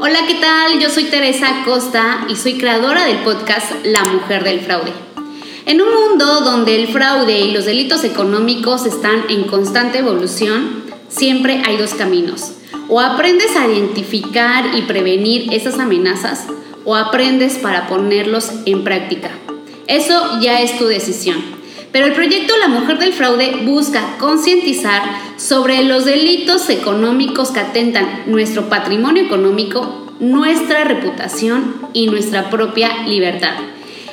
Hola, ¿qué tal? Yo soy Teresa Costa y soy creadora del podcast La Mujer del Fraude. En un mundo donde el fraude y los delitos económicos están en constante evolución, siempre hay dos caminos. O aprendes a identificar y prevenir esas amenazas o aprendes para ponerlos en práctica. Eso ya es tu decisión. Pero el proyecto La Mujer del Fraude busca concientizar sobre los delitos económicos que atentan nuestro patrimonio económico, nuestra reputación y nuestra propia libertad.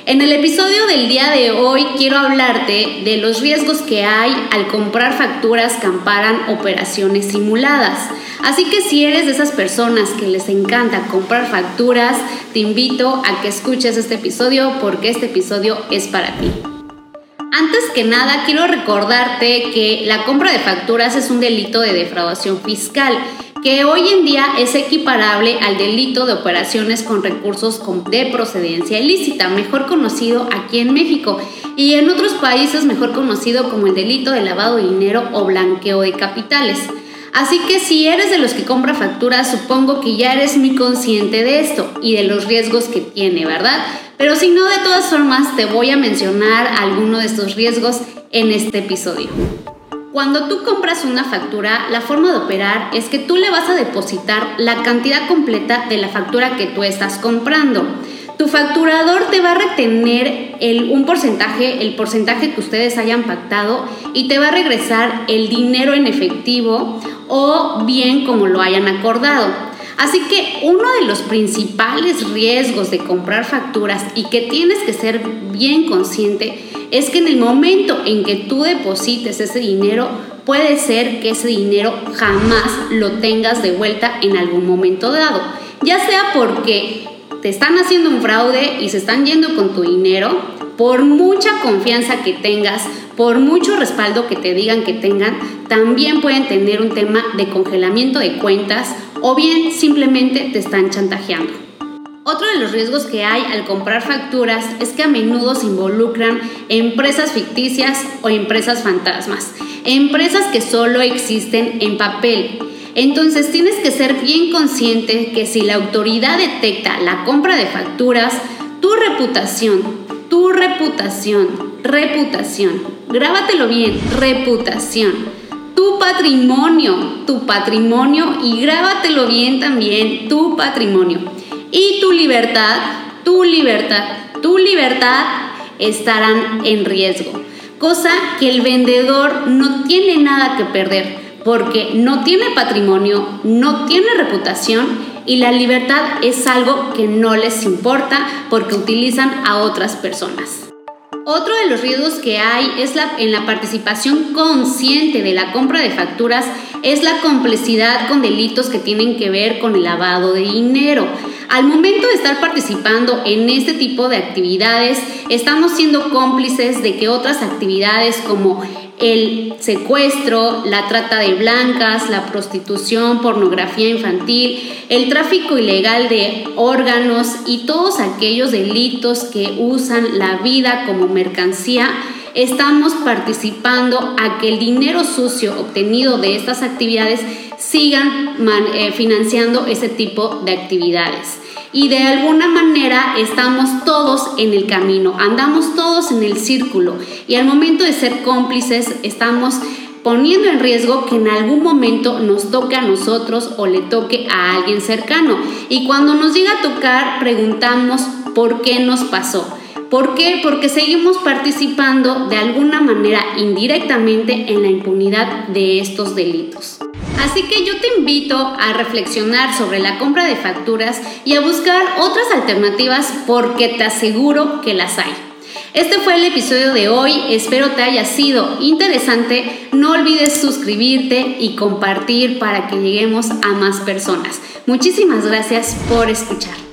En el episodio del día de hoy quiero hablarte de los riesgos que hay al comprar facturas que amparan operaciones simuladas. Así que si eres de esas personas que les encanta comprar facturas, te invito a que escuches este episodio porque este episodio es para ti. Antes que nada, quiero recordarte que la compra de facturas es un delito de defraudación fiscal que hoy en día es equiparable al delito de operaciones con recursos de procedencia ilícita, mejor conocido aquí en México y en otros países mejor conocido como el delito de lavado de dinero o blanqueo de capitales. Así que si eres de los que compra facturas, supongo que ya eres muy consciente de esto y de los riesgos que tiene, ¿verdad? Pero si no, de todas formas, te voy a mencionar algunos de estos riesgos en este episodio. Cuando tú compras una factura, la forma de operar es que tú le vas a depositar la cantidad completa de la factura que tú estás comprando. Tu facturador te va a retener el, un porcentaje, el porcentaje que ustedes hayan pactado y te va a regresar el dinero en efectivo o bien como lo hayan acordado. Así que uno de los principales riesgos de comprar facturas y que tienes que ser bien consciente es que en el momento en que tú deposites ese dinero, puede ser que ese dinero jamás lo tengas de vuelta en algún momento dado. Ya sea porque te están haciendo un fraude y se están yendo con tu dinero, por mucha confianza que tengas, por mucho respaldo que te digan que tengan, también pueden tener un tema de congelamiento de cuentas o bien simplemente te están chantajeando. Otro de los riesgos que hay al comprar facturas es que a menudo se involucran empresas ficticias o empresas fantasmas, empresas que solo existen en papel. Entonces tienes que ser bien consciente que si la autoridad detecta la compra de facturas, tu reputación, tu reputación, reputación, grábatelo bien, reputación tu patrimonio, tu patrimonio y grábatelo bien también, tu patrimonio. Y tu libertad, tu libertad, tu libertad estarán en riesgo. Cosa que el vendedor no tiene nada que perder porque no tiene patrimonio, no tiene reputación y la libertad es algo que no les importa porque utilizan a otras personas. Otro de los riesgos que hay es la, en la participación consciente de la compra de facturas es la complicidad con delitos que tienen que ver con el lavado de dinero. Al momento de estar participando en este tipo de actividades, estamos siendo cómplices de que otras actividades como el secuestro, la trata de blancas, la prostitución, pornografía infantil, el tráfico ilegal de órganos y todos aquellos delitos que usan la vida como mercancía, estamos participando a que el dinero sucio obtenido de estas actividades sigan eh, financiando ese tipo de actividades y de alguna manera estamos todos en el camino, andamos todos en el círculo y al momento de ser cómplices estamos poniendo en riesgo que en algún momento nos toque a nosotros o le toque a alguien cercano. Y cuando nos llega a tocar, preguntamos por qué nos pasó. ¿Por qué? Porque seguimos participando de alguna manera indirectamente en la impunidad de estos delitos. Así que yo te invito a reflexionar sobre la compra de facturas y a buscar otras alternativas porque te aseguro que las hay. Este fue el episodio de hoy, espero te haya sido interesante. No olvides suscribirte y compartir para que lleguemos a más personas. Muchísimas gracias por escuchar.